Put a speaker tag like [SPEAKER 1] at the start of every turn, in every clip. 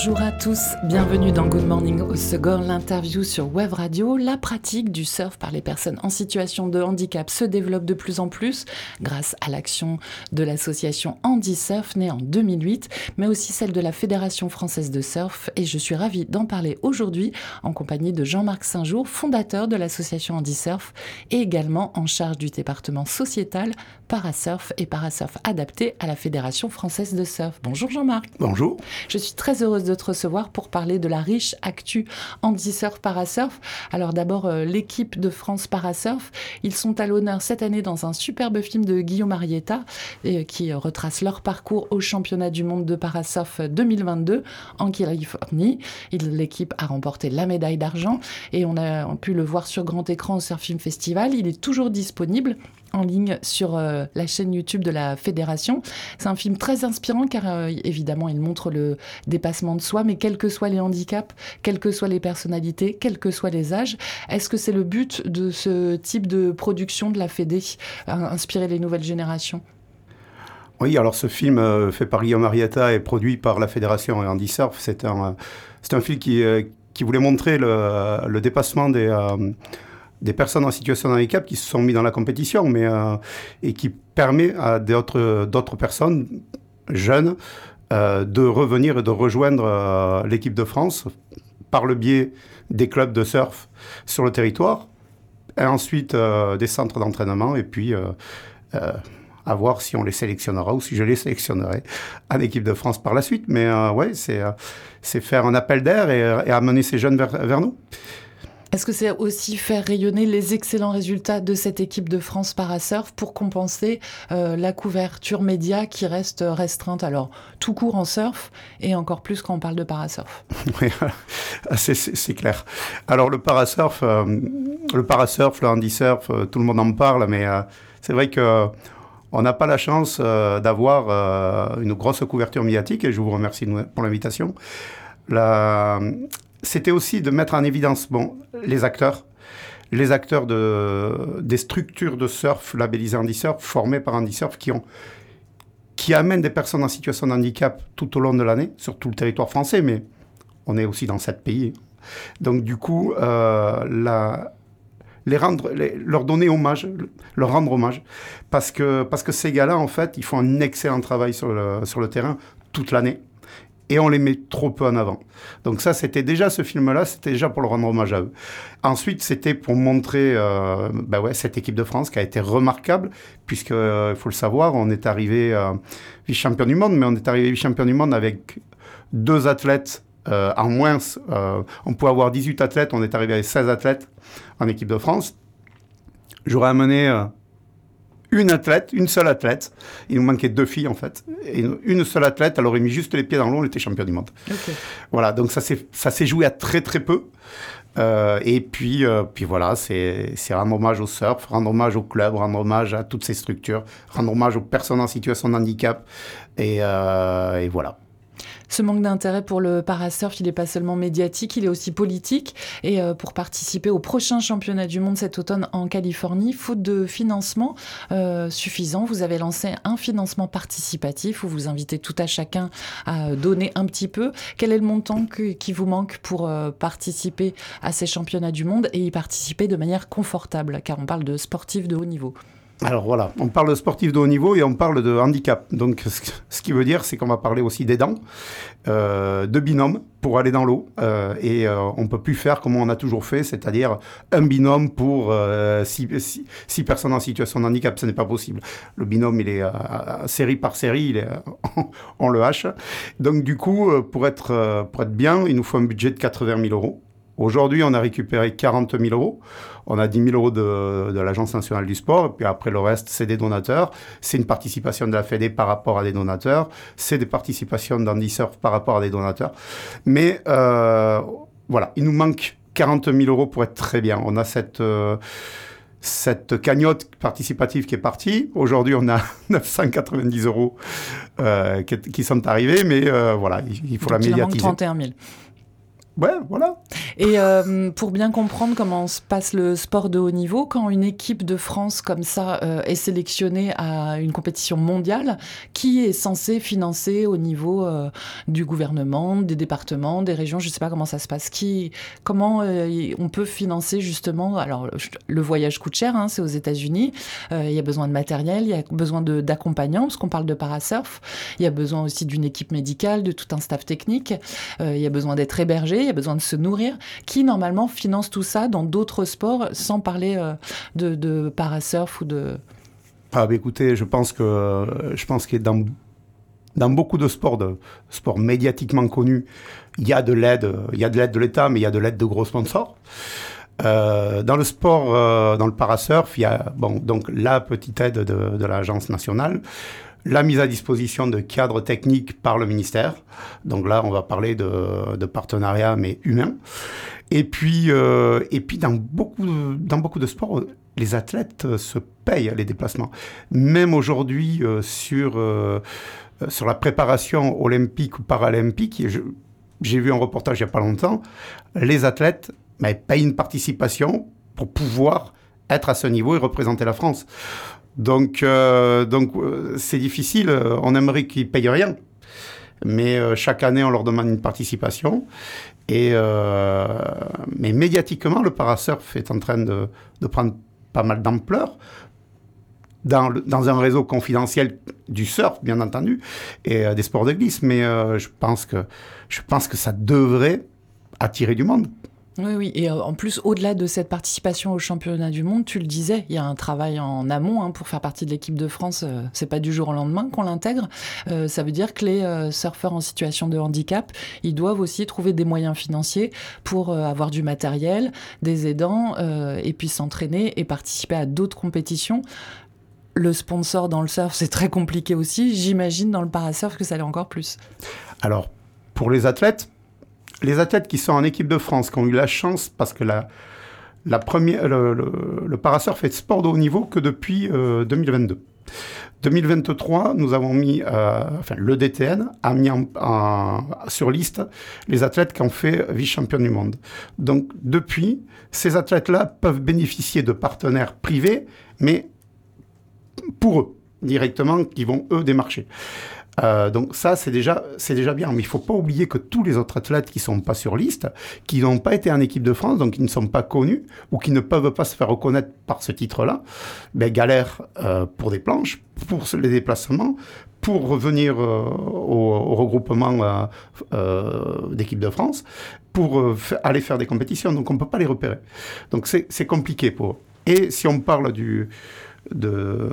[SPEAKER 1] Bonjour à tous, bienvenue dans Good Morning au Segor, l'interview sur Web Radio. La pratique du surf par les personnes en situation de handicap se développe de plus en plus grâce à l'action de l'association Andy Surf née en 2008, mais aussi celle de la Fédération française de surf. Et je suis ravie d'en parler aujourd'hui en compagnie de Jean-Marc Saint-Jour, fondateur de l'association Andy Surf et également en charge du département sociétal Parasurf et Parasurf adapté à la Fédération française de surf. Bonjour Jean-Marc.
[SPEAKER 2] Bonjour.
[SPEAKER 1] Je suis très heureuse de te recevoir pour parler de la riche actu Andy-Surf Parasurf. Alors d'abord, euh, l'équipe de France Parasurf, ils sont à l'honneur cette année dans un superbe film de Guillaume Marietta et, qui retrace leur parcours au championnat du monde de Parasurf 2022 en Californie. L'équipe a remporté la médaille d'argent et on a pu le voir sur grand écran au Surf Film Festival. Il est toujours disponible en ligne sur euh, la chaîne YouTube de la Fédération. C'est un film très inspirant car euh, évidemment il montre le dépassement de soi, mais quels que soient les handicaps, quelles que soient les personnalités, quels que soient les âges, est-ce que c'est le but de ce type de production de la Fédé, inspirer les nouvelles générations?
[SPEAKER 2] Oui, alors ce film euh, fait par Guillaume Marietta et produit par la Fédération Andy Surf, c'est un, c'est un film qui, qui voulait montrer le dépassement des, des personnes en situation de handicap qui se sont mis dans la compétition, mais euh, et qui permet à d'autres d'autres personnes jeunes euh, de revenir et de rejoindre euh, l'équipe de France par le biais des clubs de surf sur le territoire, et ensuite des centres d'entraînement, et puis à voir si on les sélectionnera ou si je les sélectionnerai en équipe de France par la suite. Mais ouais, c'est c'est faire un appel d'air et, amener ces jeunes vers, vers nous.
[SPEAKER 1] Est-ce que c'est aussi faire rayonner les excellents résultats de cette équipe de France Parasurf pour compenser euh, la couverture média qui reste restreinte? Alors, tout court en surf et encore plus quand on parle de parasurf.
[SPEAKER 2] Oui, c'est clair. Alors, le parasurf, euh, le parasurf, le handisurf, euh, tout le monde en parle, mais c'est vrai que on n'a pas la chance d'avoir une grosse couverture médiatique et je vous remercie pour l'invitation. C'était aussi de mettre en évidence bon, les acteurs, les acteurs de, des structures de surf labellisées Andy Surf, formées par Andy Surf, qui, qui amènent des personnes en situation de handicap tout au long de l'année, sur tout le territoire français, mais on est aussi dans sept pays. Donc du coup, euh, les rendre, leur donner hommage, leur rendre hommage, parce que, ces gars-là, en fait, ils font un excellent travail sur le terrain toute l'année et on les met trop peu en avant. Donc ça, c'était déjà ce film-là, c'était déjà pour le rendre hommage à eux. Ensuite, c'était pour montrer euh, bah ouais, cette équipe de France qui a été remarquable, puisque, euh, il faut le savoir, on est arrivé euh, vice-champion du monde, mais on est arrivé vice-champion du monde avec deux athlètes en moins. On pouvait avoir 18 athlètes, on est arrivé avec 16 athlètes en équipe de France. J'aurais amené une athlète, une seule athlète. Il nous manquait deux filles en fait. Et une seule athlète, elle aurait mis juste les pieds dans l'eau, elle était championne du monde. Voilà, donc ça s'est joué à très très peu. Euh, et puis, euh, puis voilà, c'est rendre hommage au surf, rendre hommage au club, rendre hommage à toutes ces structures, rendre hommage aux personnes en situation de handicap. Et, euh, et voilà.
[SPEAKER 1] Ce manque d'intérêt pour le parasurf, il n'est pas seulement médiatique, il est aussi politique. Et euh, pour participer au prochain championnat du monde cet automne en Californie, faute de financement euh, suffisant, vous avez lancé un financement participatif où vous invitez tout à chacun à donner un petit peu. Quel est le montant qui vous manque pour euh, participer à ces championnats du monde et y participer de manière confortable, car on parle de sportifs de haut niveau
[SPEAKER 2] alors voilà, on parle de sportifs de haut niveau et on parle de handicap. Donc ce qui veut dire, c'est qu'on va parler aussi d'aidants, euh, de binômes pour aller dans l'eau. Euh, et euh, on ne peut plus faire comme on a toujours fait, c'est-à-dire un binôme pour six, six, personnes en situation de handicap. Ce n'est pas possible. Le binôme, il est série par série, il est, on le hache. Donc du coup, pour être, pour être bien, il nous faut un budget de 80 000 euros. Aujourd'hui, on a récupéré 40 000 euros. On a 10 000 euros de, de l'Agence nationale du sport. Et puis après, le reste, c'est des donateurs. C'est une participation de la Fédé par rapport à des donateurs. C'est des participations d'Andy Surf par rapport à des donateurs. Mais euh, voilà, il nous manque 40 000 euros pour être très bien. On a cette... Euh, cette cagnotte participative qui est partie. Aujourd'hui, on a 990 euros euh, qui, sont arrivés, mais euh, voilà, il, faut la médiatiser. Il
[SPEAKER 1] manque 31 000.
[SPEAKER 2] Ouais, voilà.
[SPEAKER 1] Et euh, pour bien comprendre comment se passe le sport de haut niveau, quand une équipe de France comme ça euh, est sélectionnée à une compétition mondiale, qui est censé financer au niveau euh, du gouvernement, des départements, des régions, je ne sais pas comment ça se passe, qui, comment on peut financer justement, alors le voyage coûte cher, hein, c'est aux États-Unis, il y a besoin de matériel, il y a besoin d'accompagnants, parce qu'on parle de parasurf, il y a besoin aussi d'une équipe médicale, de tout un staff technique, il y a besoin d'être hébergé, il y a besoin de se nourrir, qui normalement finance tout ça dans d'autres sports, sans parler euh, de, de parasurf ou de...
[SPEAKER 2] Ah, bah, écoutez, je pense que je pense que dans dans beaucoup de sports, de sports médiatiquement connus, il y a de l'aide, il y a de l'aide de l'État, mais il y a de l'aide de gros sponsors. Euh, dans le sport, euh, dans le parasurf, il y a bon, donc la petite aide de, de l'agence nationale la mise à disposition de cadres techniques par le ministère. Donc là, on va parler de, de partenariat, mais humain. Et puis, euh, et puis dans, beaucoup, dans beaucoup de sports, les athlètes se payent les déplacements. Même aujourd'hui, euh, sur, euh, sur la préparation olympique ou paralympique, j'ai vu un reportage il n'y a pas longtemps, les athlètes mais, payent une participation pour pouvoir être à ce niveau et représenter la France. Donc, euh, donc euh, c'est difficile. On aimerait qu'ils payent rien. Mais euh, chaque année, on leur demande une participation. Et, mais médiatiquement, le parasurf est en train de, prendre pas mal d'ampleur. Dans, dans, un réseau confidentiel du surf, bien entendu, et des sports de glisse. Mais je, pense que, je pense que ça devrait attirer du monde.
[SPEAKER 1] Oui, oui. Et euh, en plus, au-delà de cette participation au championnat du monde, tu le disais, il y a un travail en amont hein, pour faire partie de l'équipe de France. Euh, c'est pas du jour au lendemain qu'on l'intègre. Euh, ça veut dire que les surfeurs en situation de handicap, ils doivent aussi trouver des moyens financiers pour avoir du matériel, des aidants, et puis s'entraîner et participer à d'autres compétitions. Le sponsor dans le surf, c'est très compliqué aussi. J'imagine dans le parasurf que ça l'est encore plus.
[SPEAKER 2] Alors, pour les athlètes, les athlètes qui sont en équipe de France, qui ont eu la chance, parce que la, la première, le, le, est sport de haut niveau que depuis 2022. Euh, 2023, nous avons mis, euh, enfin, le DTN a mis en, sur liste les athlètes qui ont fait vice-champion du monde. Donc, depuis, ces athlètes-là peuvent bénéficier de partenaires privés, mais pour eux, directement, qui vont eux démarcher. Euh, donc ça, c'est déjà, c'est déjà bien. Mais il faut pas oublier que tous les autres athlètes qui sont pas sur liste, qui n'ont pas été en équipe de France, donc qui ne sont pas connus ou qui ne peuvent pas se faire reconnaître par ce titre-là, ben, galèrent euh, pour des planches, pour les déplacements, pour revenir euh, au, regroupement d'équipe de France, pour aller faire des compétitions. Donc on ne peut pas les repérer. Donc c'est compliqué pour eux. Et si on parle du, de,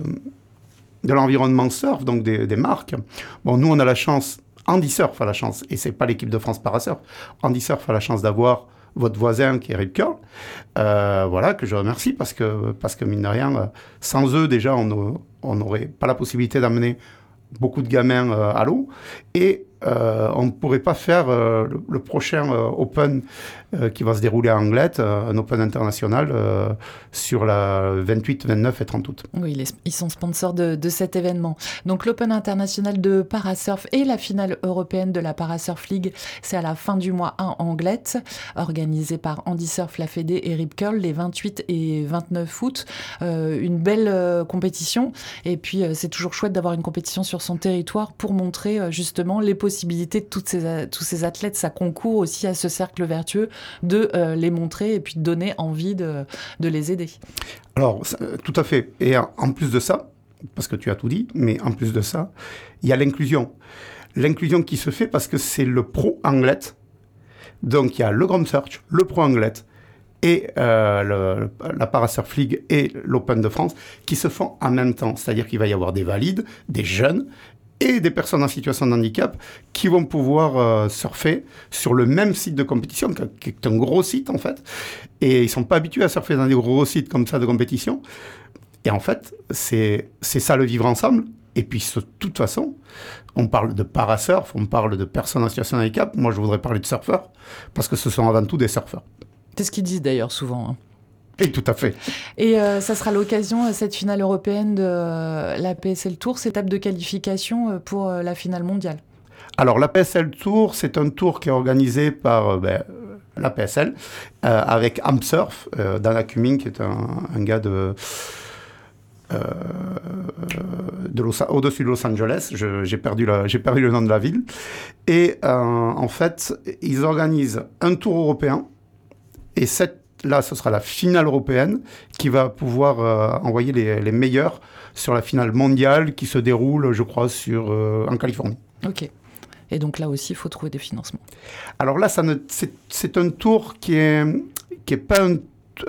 [SPEAKER 2] de l'environnement surf, donc des, marques. Bon, nous, on a la chance, Andy Surf a la chance, et c'est pas l'équipe de France Parasurf, Andy Surf a la chance d'avoir votre voisin qui est Rip Curl, euh, voilà, que je remercie parce que, parce que mine de rien, euh, sans eux, déjà, on n'aurait pas la possibilité d'amener beaucoup de gamins euh, à l'eau. Et on ne pourrait pas faire euh, le, prochain Open qui va se dérouler à Anglette, un Open international sur la 28, 29 et 30 août.
[SPEAKER 1] Oui, ils sont sponsors de, cet événement. Donc l'Open international de parasurf et la finale européenne de la Parasurf League, c'est à la fin du mois à Anglette, organisé par Andy Surf, la Fédé et Rip Curl les 28 et 29 août. une belle compétition et puis c'est toujours chouette d'avoir une compétition sur son territoire pour montrer justement les possibilités de toutes ces, tous ces athlètes. Ça concourt aussi à ce cercle vertueux de euh, les montrer et puis de donner envie de, de les aider.
[SPEAKER 2] Alors, euh, tout à fait. Et en plus de ça, parce que tu as tout dit, mais en plus de ça, il y a l'inclusion. L'inclusion qui se fait parce que c'est le pro anglet. Donc il y a le Grand Search, le pro anglet et euh, la Parasurf League et l'Open de France qui se font en même temps. C'est-à-dire qu'il va y avoir des valides, des jeunes et des personnes en situation de handicap qui vont pouvoir euh, surfer sur le même site de compétition, qui est un gros site en fait. Et ils sont pas habitués à surfer dans des gros sites comme ça de compétition. Et en fait, c'est ça le vivre ensemble. Et puis, de toute façon, on parle de parasurf, on parle de personnes en situation de handicap. Moi, je voudrais parler de surfeurs, parce que ce sont avant tout des surfeurs.
[SPEAKER 1] C'est ce qu'ils disent d'ailleurs souvent. Hein.
[SPEAKER 2] Et tout à fait.
[SPEAKER 3] Et euh, ça sera l'occasion, cette finale européenne de la PSL Tour, cette étape de qualification pour la finale mondiale.
[SPEAKER 2] Alors la PSL Tour, c'est un tour qui est organisé par ben, la PSL avec Amsurf, Dana Cumming, qui est un gars de euh, au-dessus de Los Angeles. J'ai perdu, perdu le nom de la ville. Et euh, en fait, ils organisent un tour européen. Et cette, là, ce sera la finale européenne qui va pouvoir euh, envoyer les, meilleurs sur la finale mondiale qui se déroule, je crois, sur, en Californie.
[SPEAKER 3] Ok. Et donc là aussi, il faut trouver des financements.
[SPEAKER 2] Alors là, c'est un tour qui n'est qui est pas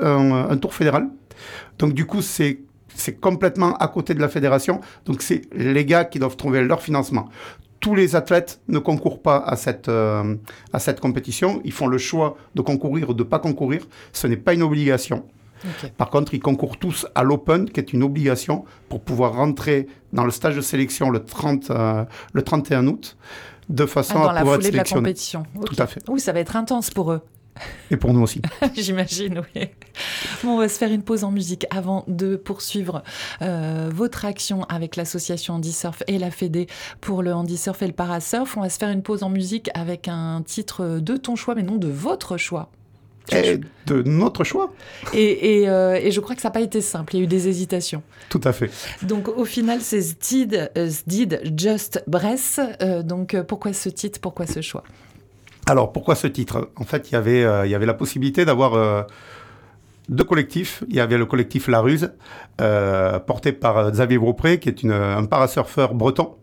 [SPEAKER 2] un tour fédéral. Donc du coup, c'est c'est complètement à côté de la fédération. Donc c'est les gars qui doivent trouver leur financement. Tous les athlètes ne concourent pas à cette, euh, à cette compétition. Ils font le choix de concourir ou de ne pas concourir. Ce n'est pas une obligation. Par contre, ils concourent tous à l'Open, qui est une obligation pour pouvoir rentrer dans le stage de sélection le, 30, euh, le 31 août, de façon
[SPEAKER 3] ah,
[SPEAKER 2] à pouvoir être
[SPEAKER 3] sélectionné. De la compétition.
[SPEAKER 2] Tout à fait.
[SPEAKER 3] Oui, ça va être intense pour eux.
[SPEAKER 2] Et pour nous aussi.
[SPEAKER 3] J'imagine, oui. Bon, on va se faire une pause en musique avant de poursuivre euh, votre action avec l'association Handisurf et la Fédé pour le Handisurf et le Parasurf. On va se faire une pause en musique avec un titre de ton choix, mais non de votre choix.
[SPEAKER 2] Et de notre choix.
[SPEAKER 3] Et, et, euh, et je crois que ça n'a pas été simple, il y a eu des hésitations.
[SPEAKER 2] Tout à fait.
[SPEAKER 3] Donc au final, c'est Zdid, Zdid Just Bress. Euh, donc pourquoi ce titre, pourquoi ce choix?
[SPEAKER 2] Alors, pourquoi ce titre? En fait, il y avait, euh, il y avait la possibilité d'avoir euh, deux collectifs. Il y avait le collectif La Ruse, euh, porté par Xavier Beaupré, qui est une, un parasurfeur breton.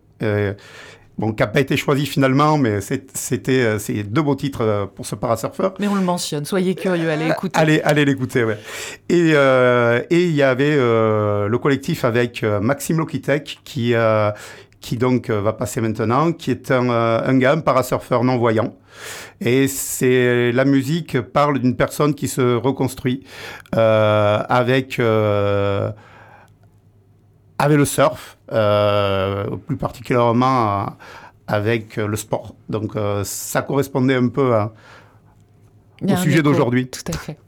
[SPEAKER 2] Bon, qui n'a pas été choisi finalement, mais c'était c'est deux beaux titres pour ce parasurfeur.
[SPEAKER 3] Mais on le mentionne, soyez curieux, allez écouter.
[SPEAKER 2] Allez, allez l'écouter, ouais. Et, et il y avait le collectif avec Maxime Lokitek qui, qui donc va passer maintenant, qui est un, un gars, un parasurfeur non-voyant, et c'est la musique parle d'une personne qui se reconstruit euh, avec euh, avec le surf, euh, plus particulièrement avec le sport. Donc ça correspondait un peu au sujet d'aujourd'hui.
[SPEAKER 3] Tout à fait.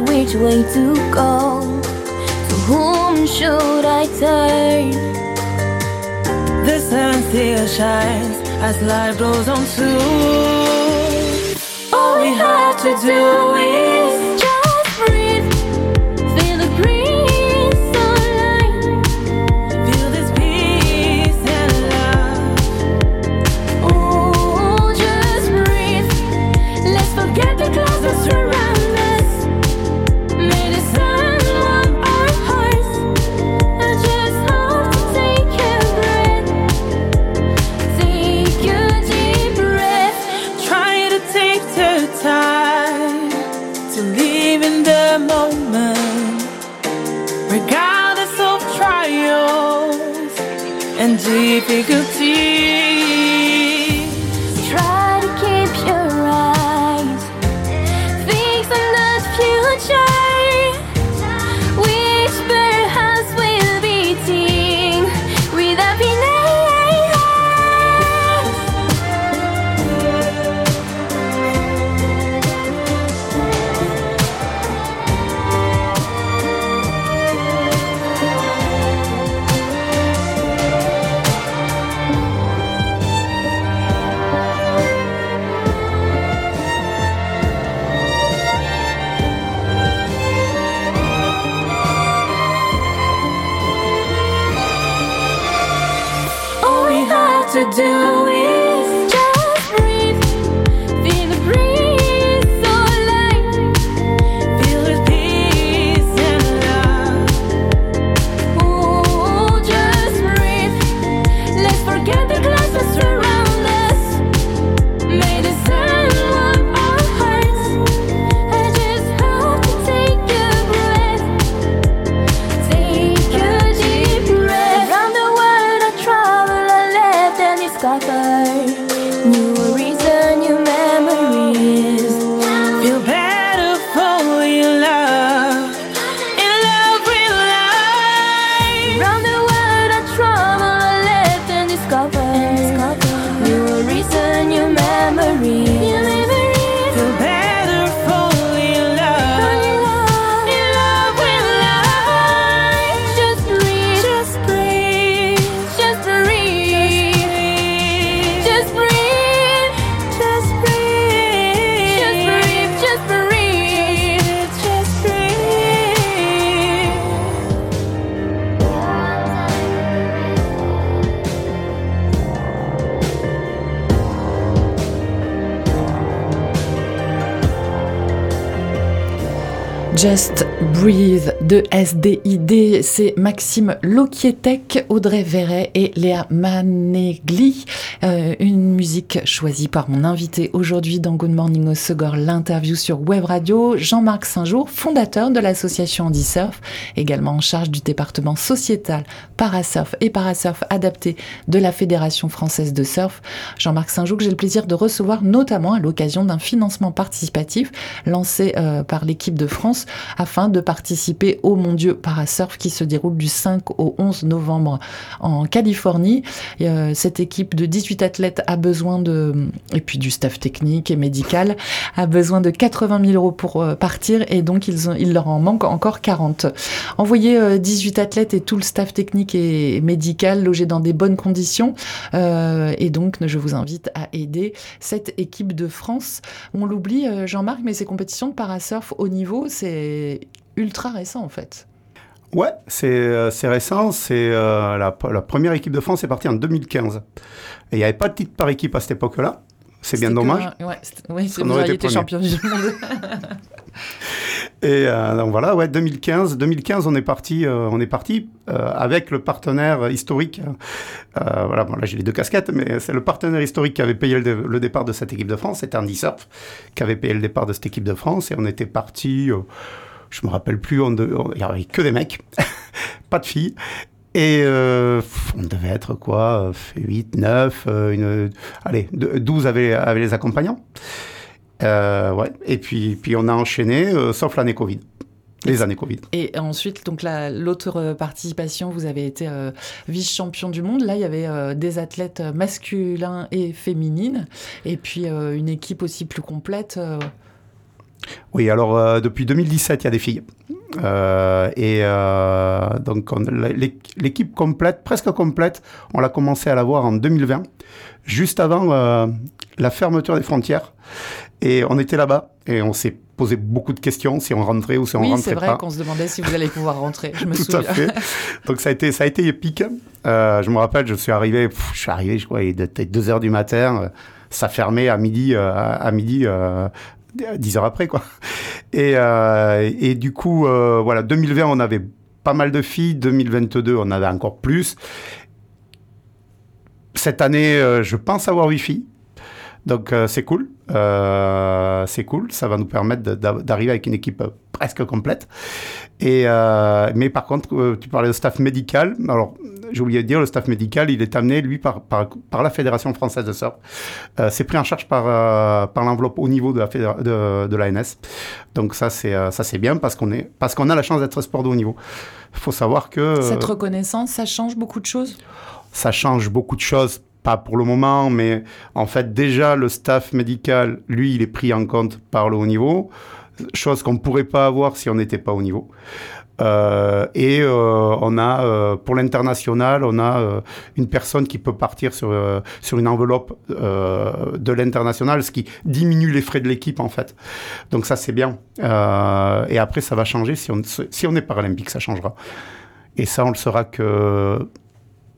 [SPEAKER 3] Which way to go? To whom should I turn? The sun still shines as life goes on too. All we have to do is difficulty
[SPEAKER 1] Just Breathe de SDID, c'est Maxime Lokietek, Audrey Verret et Léa Manegli. Euh, une musique choisie par mon invité aujourd'hui dans Good Morning au Segor, l'interview sur Web Radio, Jean-Marc Saint-Jour, fondateur de l'association Andy Surf, également en charge du département sociétal Parasurf et Parasurf adapté de la Fédération française de surf. Jean-Marc Saint-Jour, que j'ai le plaisir de recevoir notamment à l'occasion d'un financement participatif lancé euh, par l'équipe de France afin de participer au Mondiaux Parasurf qui se déroule du 5 au 11 novembre en Californie. Euh, cette équipe de 18 athlètes a besoin de, et puis du staff technique et médical, a besoin de 80 000 euros pour euh, partir et donc ils il leur en manque encore 40. Envoyer 18 euh, athlètes et tout le staff technique et médical logés dans des bonnes conditions. et donc, je vous invite à aider cette équipe de France. On l'oublie, Jean-Marc, mais ces compétitions de parasurf au niveau, c'est ultra récent en fait.
[SPEAKER 2] Ouais, c'est euh, récent. C'est euh, la, première équipe de France est partie en 2015. Et il n'y avait pas de titre par équipe à cette époque-là. C'est bien dommage.
[SPEAKER 1] ouais, oui, vous auriez été champion du monde.
[SPEAKER 2] Et euh, donc voilà, ouais, 2015, 2015, on est parti, on est parti avec le partenaire historique. voilà, bon, là j'ai les deux casquettes, mais c'est le partenaire historique qui avait payé le, départ de cette équipe de France. C'était Andy Surf qui avait payé le départ de cette équipe de France, et on était parti je me rappelle plus, il n'y avait que des mecs, pas de filles. Et euh, on devait être quoi 8, 9, euh, une, allez, 12 avaient, les accompagnants. Euh, ouais. Et puis, puis on a enchaîné, sauf l'année Covid. Les années Covid.
[SPEAKER 1] Et ensuite, donc l'autre participation, vous avez été vice-champion du monde. Là, il y avait des athlètes masculins et féminines, et puis une équipe aussi plus complète.
[SPEAKER 2] Oui, alors euh, depuis 2017, il y a des filles. Euh, et euh, donc l'équipe complète, presque complète, on l'a commencé à la voir en 2020, juste avant la fermeture des frontières. Et on était là-bas et on s'est posé beaucoup de questions si on rentrait ou si on
[SPEAKER 1] oui,
[SPEAKER 2] rentrait
[SPEAKER 1] pas. c'est vrai qu'on se demandait si vous allez pouvoir rentrer. Je me
[SPEAKER 2] Tout
[SPEAKER 1] souviens.
[SPEAKER 2] à fait. Donc ça a été, ça a été épique. je me rappelle, je suis arrivé, je suis arrivé, je crois, il était 2 heures du matin ça fermait à midi, à midi dix heures après, quoi. Et, euh, et du coup, euh, voilà, 2020, on avait pas mal de filles. 2022, on avait encore plus. Cette année, euh, je pense avoir huit filles. Donc c'est cool, c'est cool, ça va nous permettre d'arriver avec une équipe presque complète. Et, mais par contre, tu parlais de staff médical. Alors j'ai oublié de dire, le staff médical, il est amené, lui, par, par, la Fédération française de surf. Euh, c'est pris en charge par, euh, par l'enveloppe au niveau de la de, de l'ANS. Donc ça, c'est euh, ça c'est bien parce qu'on est parce qu'on a la chance d'être sport de haut niveau. Il faut savoir que...
[SPEAKER 1] Cette reconnaissance, ça change beaucoup de choses?
[SPEAKER 2] Ça change beaucoup de choses pas pour le moment, mais en fait déjà le staff médical, lui, il est pris en compte par le haut niveau, chose qu'on ne pourrait pas avoir si on n'était pas au niveau. Euh, et euh, on a, euh, pour l'international, on a une personne qui peut partir sur, sur une enveloppe de l'international, ce qui diminue les frais de l'équipe en fait. Donc ça c'est bien. et après ça va changer si on, si on est paralympique, ça changera. Et ça on le saura que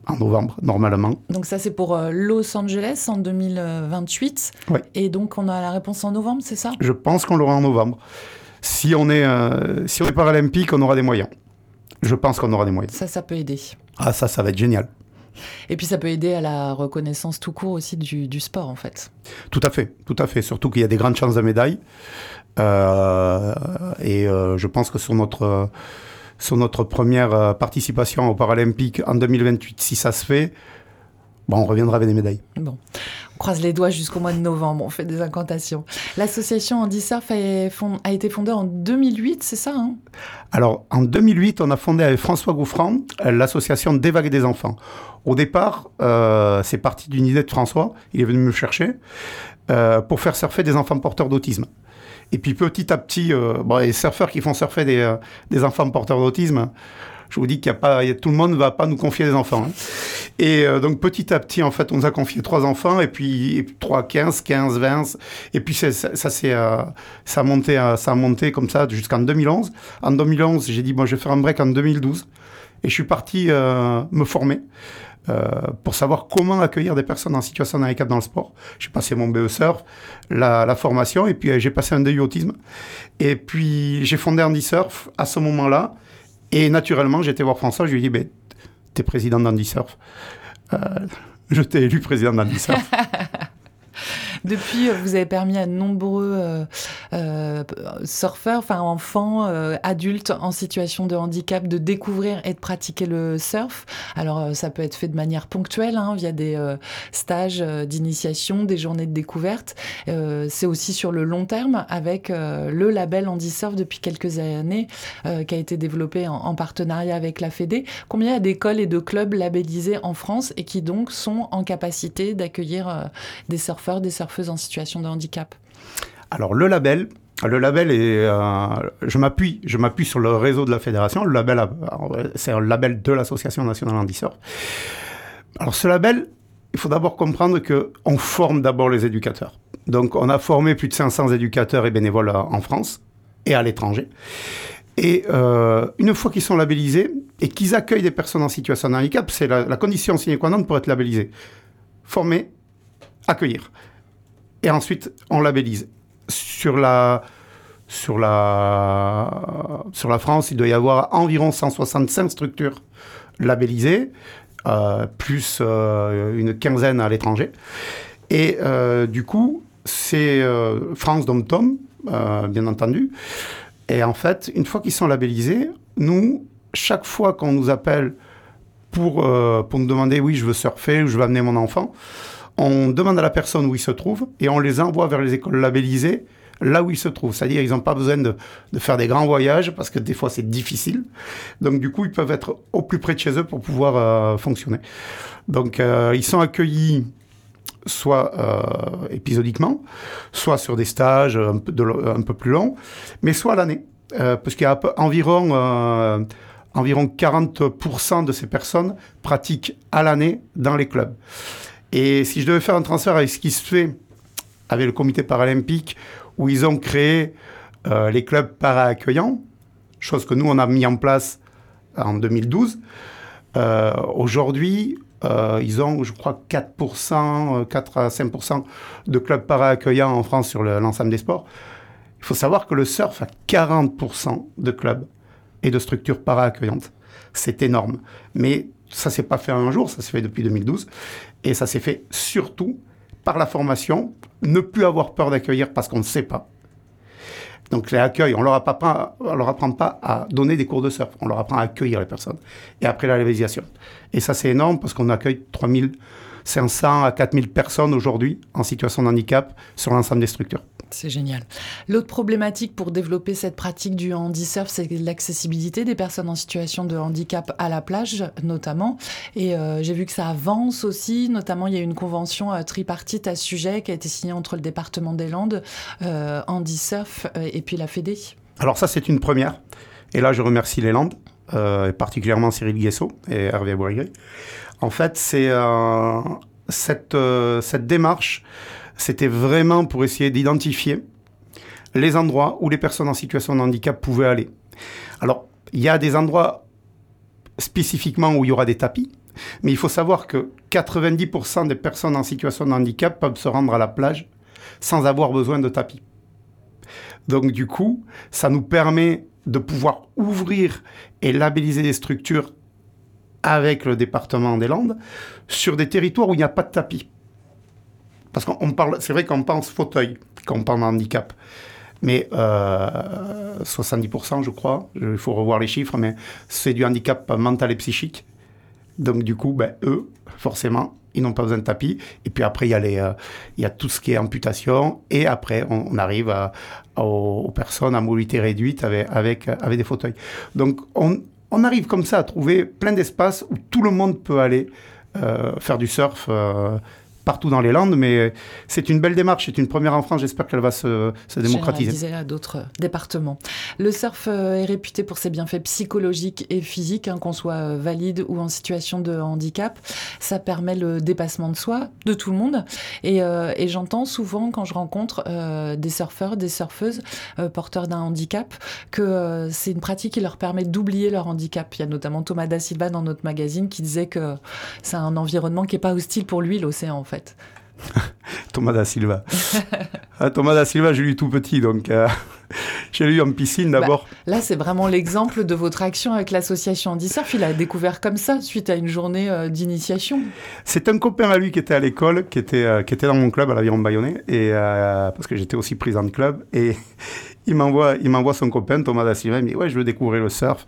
[SPEAKER 2] en novembre, normalement.
[SPEAKER 1] Donc ça, c'est pour Los Angeles en 2028.
[SPEAKER 2] Oui.
[SPEAKER 1] Et donc, on a la réponse en novembre, c'est ça?
[SPEAKER 2] Je pense qu'on l'aura en novembre si on est, euh, si on est paralympique, on aura des moyens. Je pense qu'on aura des moyens.
[SPEAKER 1] Ça, ça peut aider.
[SPEAKER 2] Ah, ça, ça va être génial.
[SPEAKER 1] Et puis ça peut aider à la reconnaissance tout court aussi du, sport en fait.
[SPEAKER 2] Tout à fait, tout à fait. Surtout qu'il y a des grandes chances de médaille. Euh, et euh, je pense que sur notre, sur notre première participation aux Paralympiques en 2028, si ça se fait, bon, on reviendra avec des médailles.
[SPEAKER 1] Bon croise les doigts jusqu'au mois de novembre, on fait des incantations. L'association Andy Surf a été fondée en 2008, c'est ça hein?
[SPEAKER 2] Alors, en 2008, on a fondé avec François Gouffran euh, l'association D'évaguer des enfants. Au départ, euh, c'est parti d'une idée de François, il est venu me chercher, euh, pour faire surfer des enfants porteurs d'autisme. Et puis petit à petit, les surfeurs qui font surfer des, des enfants porteurs d'autisme, je vous dis qu'il y a pas, tout le monde ne va pas nous confier des enfants. Hein. Et euh, donc petit à petit, en fait, on nous a confié trois enfants, et puis trois, 15, 15, 20, et puis ça, ça, euh, ça, a monté, euh, ça a monté comme ça jusqu'en 2011. En 2011, j'ai dit, bon, je vais faire un break en 2012, et je suis parti me former. Pour savoir comment accueillir des personnes en situation handicap dans le sport. J'ai passé mon BE Surf, la, formation, et puis j'ai passé un DU autisme. Et puis j'ai fondé Andy Surf à ce moment-là. Et naturellement, j'étais voir François, je lui ai dit, ben, t'es président d'Andy Surf. je t'ai élu président d'Andy Surf.
[SPEAKER 1] Depuis, euh, vous avez permis à de nombreux euh, euh, surfeurs, enfin enfants, adultes en situation de handicap de découvrir et de pratiquer le surf. Alors, ça peut être fait de manière ponctuelle, hein, via des stages d'initiation, des journées de découverte. C'est aussi sur le long terme avec le label Surf depuis quelques années, qui a été développé en, en, partenariat avec la Fédé. Combien d'écoles et de clubs labellisés en France et qui donc sont en capacité d'accueillir des surfeurs, des surfeurs en situation de handicap
[SPEAKER 2] Alors le label, le label est, euh, je m'appuie, sur le réseau de la fédération. Le label, c'est un label de l'association nationale handicap. Alors ce label, il faut d'abord comprendre que on forme d'abord les éducateurs. Donc on a formé plus de 500 éducateurs et bénévoles en France et à l'étranger. Et euh, une fois qu'ils sont labellisés et qu'ils accueillent des personnes en situation de handicap, c'est la, la condition sine qua non pour être labellisé. Former, accueillir et ensuite on labellise. Sur la, sur la, sur la France, il doit y avoir environ 165 structures labellisées, euh, plus euh, une quinzaine à l'étranger. Et euh, du coup, c'est France Dom Tom, bien entendu. Et en fait, une fois qu'ils sont labellisés, nous, chaque fois qu'on nous appelle pour, pour nous demander oui, je veux surfer ou je veux amener mon enfant, on demande à la personne où il se trouve et on les envoie vers les écoles labellisées là où ils se trouvent. C'est-à-dire ils n'ont pas besoin de, faire des grands voyages parce que des fois c'est difficile. Donc du coup, ils peuvent être au plus près de chez eux pour pouvoir euh, fonctionner. Donc euh, ils sont accueillis soit euh, épisodiquement, soit sur des stages un peu, plus longs, mais soit l'année. parce qu'il y a environ, environ 40% de ces personnes pratiquent à l'année dans les clubs. Et si je devais faire un transfert avec ce qui se fait avec le comité paralympique, où ils ont créé euh, les clubs para-accueillants, chose que nous, on a mis en place en 2012, euh, aujourd'hui, euh, ils ont, je crois, 4%, 4 à 5% de clubs para-accueillants en France sur l'ensemble des sports. Il faut savoir que le surf a 40% de clubs et de structures para-accueillantes. C'est énorme. Mais ça s'est pas fait un jour, ça s'est fait depuis 2012. Et ça s'est fait surtout par la formation, ne plus avoir peur d'accueillir parce qu'on ne sait pas. Donc les accueils, on leur apprend, leur apprend pas à donner des cours de surf, on leur apprend à accueillir les personnes. Et après la lévisation. Et ça c'est énorme parce qu'on accueille 3500 à 4000 personnes aujourd'hui en situation de handicap sur l'ensemble des structures.
[SPEAKER 1] C'est génial. L'autre problématique pour développer cette pratique du handisurf, c'est l'accessibilité des personnes en situation de handicap à la plage, notamment. Et euh, j'ai vu que ça avance aussi. Notamment, il y a une convention euh, tripartite à ce sujet qui a été signée entre le département des Landes, euh, Handisurf et puis la Fédé.
[SPEAKER 2] Alors ça, c'est une première. Et là, je remercie les Landes, et particulièrement Cyril Guessot et Hervé Bourguet. En fait, c'est cette, cette démarche c'était vraiment pour essayer d'identifier les endroits où les personnes en situation de handicap pouvaient aller. Alors, il y a des endroits spécifiquement où il y aura des tapis, mais il faut savoir que 90% des personnes en situation de handicap peuvent se rendre à la plage sans avoir besoin de tapis. Donc du coup, ça nous permet de pouvoir ouvrir et labelliser des structures avec le département des Landes sur des territoires où il n'y a pas de tapis. Parce qu'on parle, c'est vrai qu'on pense fauteuil quand on parle handicap. Mais 70%, euh, je crois, il faut revoir les chiffres, mais c'est du handicap mental et psychique. Donc, du coup, ben, eux, forcément, ils n'ont pas besoin de tapis. Et puis après, il y, a euh, y a tout ce qui est amputation. Et après, on, arrive aux, personnes à mobilité réduite avec, avec, avec des fauteuils. Donc, on, on, arrive comme ça à trouver plein d'espaces où tout le monde peut aller euh, faire du surf partout dans les Landes, mais c'est une belle démarche, c'est une première en France, j'espère qu'elle va se, se démocratiser.
[SPEAKER 1] à d'autres départements. Le surf est réputé pour ses bienfaits psychologiques et physiques, hein, qu'on soit valide ou en situation de handicap. Ça permet le dépassement de soi, de tout le monde. Et, et j'entends souvent quand je rencontre des surfeurs, des surfeuses porteurs d'un handicap, que c'est une pratique qui leur permet d'oublier leur handicap. Il y a notamment Thomas Da Silva dans notre magazine qui disait que c'est un environnement qui n'est pas hostile pour lui, l'océan en fait.
[SPEAKER 2] Thomas da Silva. Ah, Thomas da Silva, j'ai lu tout petit, donc euh, j'ai lu en piscine bah, d'abord.
[SPEAKER 1] là, c'est vraiment l'exemple de votre action avec l'association Andy Surf. Il a découvert comme ça, suite à une journée euh, d'initiation.
[SPEAKER 2] C'est un copain à lui qui était à l'école, qui était, euh, qui était dans mon club à l'Aviron Bayonnais, et, parce que j'étais aussi président de club. Et il m'envoie, il m'envoie son copain, Thomas da Silva, il me dit Ouais, je veux découvrir le surf.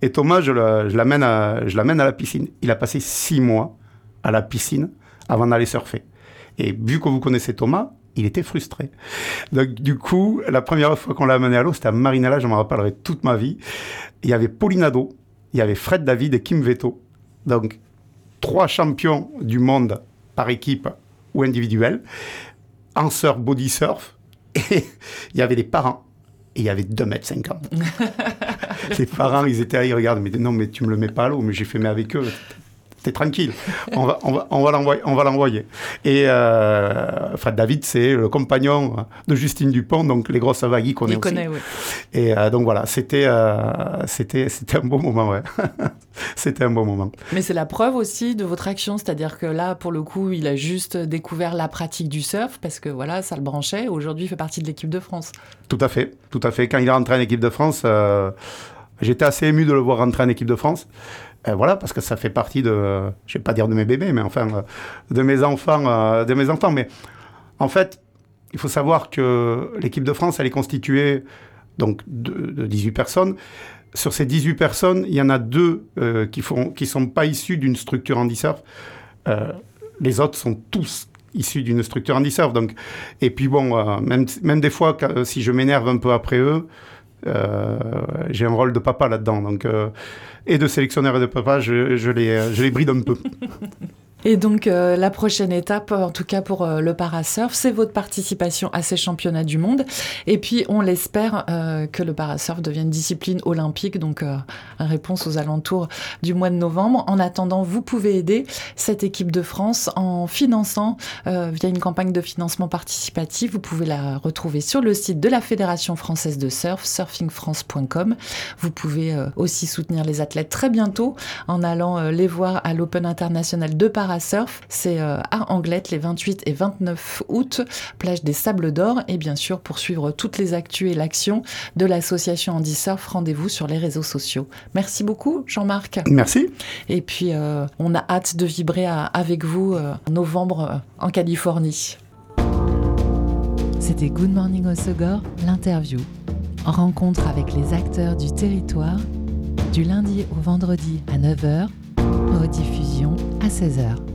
[SPEAKER 2] Et Thomas, je, l'amène à, je l'amène à la piscine. Il a passé six mois à la piscine avant d'aller surfer. Et vu que vous connaissez Thomas, il était frustré. Donc, du coup, la première fois qu'on l'a amené à l'eau, c'était à Marinella, je m'en rappellerai toute ma vie. Il y avait Paulinado, il y avait Fred David et Kim Veto. Donc, trois champions du monde par équipe ou individuel, en surf, body surf. Et il y avait des parents et il y avait 2 mètres 50. Les parents, ils étaient là, ils regardent, mais non, mais tu me le mets pas à l'eau. Mais j'ai fait, mais avec eux, t'es tranquille, on va, on va, on va l'envoyer. Et euh, Fred David, c'est le compagnon de Justine Dupont, donc les grosses vagues, connaît il Connaît, oui. Et euh, donc voilà, c'était, euh, c'était, c'était un beau moment, ouais. c'était un beau moment.
[SPEAKER 1] Mais c'est la preuve aussi de votre action, c'est-à-dire que là, pour le coup, il a juste découvert la pratique du surf parce que voilà, ça le branchait. Aujourd'hui, il fait partie de l'équipe de France.
[SPEAKER 2] Tout à fait, tout à fait. Quand il est rentré en équipe de France, euh, j'étais assez ému de le voir rentrer en équipe de France. Euh, voilà, parce que ça fait partie de, je vais pas dire de mes bébés, mais enfin, euh, de mes enfants, euh, de mes enfants. Mais en fait, il faut savoir que l'équipe de France, elle est constituée donc de, 18 personnes. Sur ces 18 personnes, il y en a deux qui font, qui sont pas issus d'une structure handisurf. les autres sont tous issus d'une structure handisurf. Donc, et puis bon, même, même des fois, si je m'énerve un peu après eux, j'ai un rôle de papa là-dedans. Donc, et de sélectionneur et de papa, je, je, les, je les bride un peu.
[SPEAKER 1] Et donc euh, la prochaine étape, en tout cas pour euh, le parasurf, c'est votre participation à ces championnats du monde. Et puis on l'espère euh, que le parasurf devienne discipline olympique, donc réponse aux alentours du mois de novembre. En attendant, vous pouvez aider cette équipe de France en finançant via une campagne de financement participatif. Vous pouvez la retrouver sur le site de la Fédération française de surf, surfingfrance.com. Vous pouvez aussi soutenir les athlètes très bientôt en allant les voir à l'Open international de Parasurf surf, c'est euh, à Anglette les 28 et 29 août, plage des Sables d'Or. Et bien sûr, pour suivre toutes les actus et l'action de l'association Andy Surf, rendez-vous sur les réseaux sociaux. Merci beaucoup, Jean-Marc.
[SPEAKER 2] Merci.
[SPEAKER 1] Et puis, euh, on a hâte de vibrer avec vous euh, en novembre en Californie. C'était Good Morning Osogor, l'interview. Rencontre avec les acteurs du territoire du lundi au vendredi à 9h rediffusion à 16h.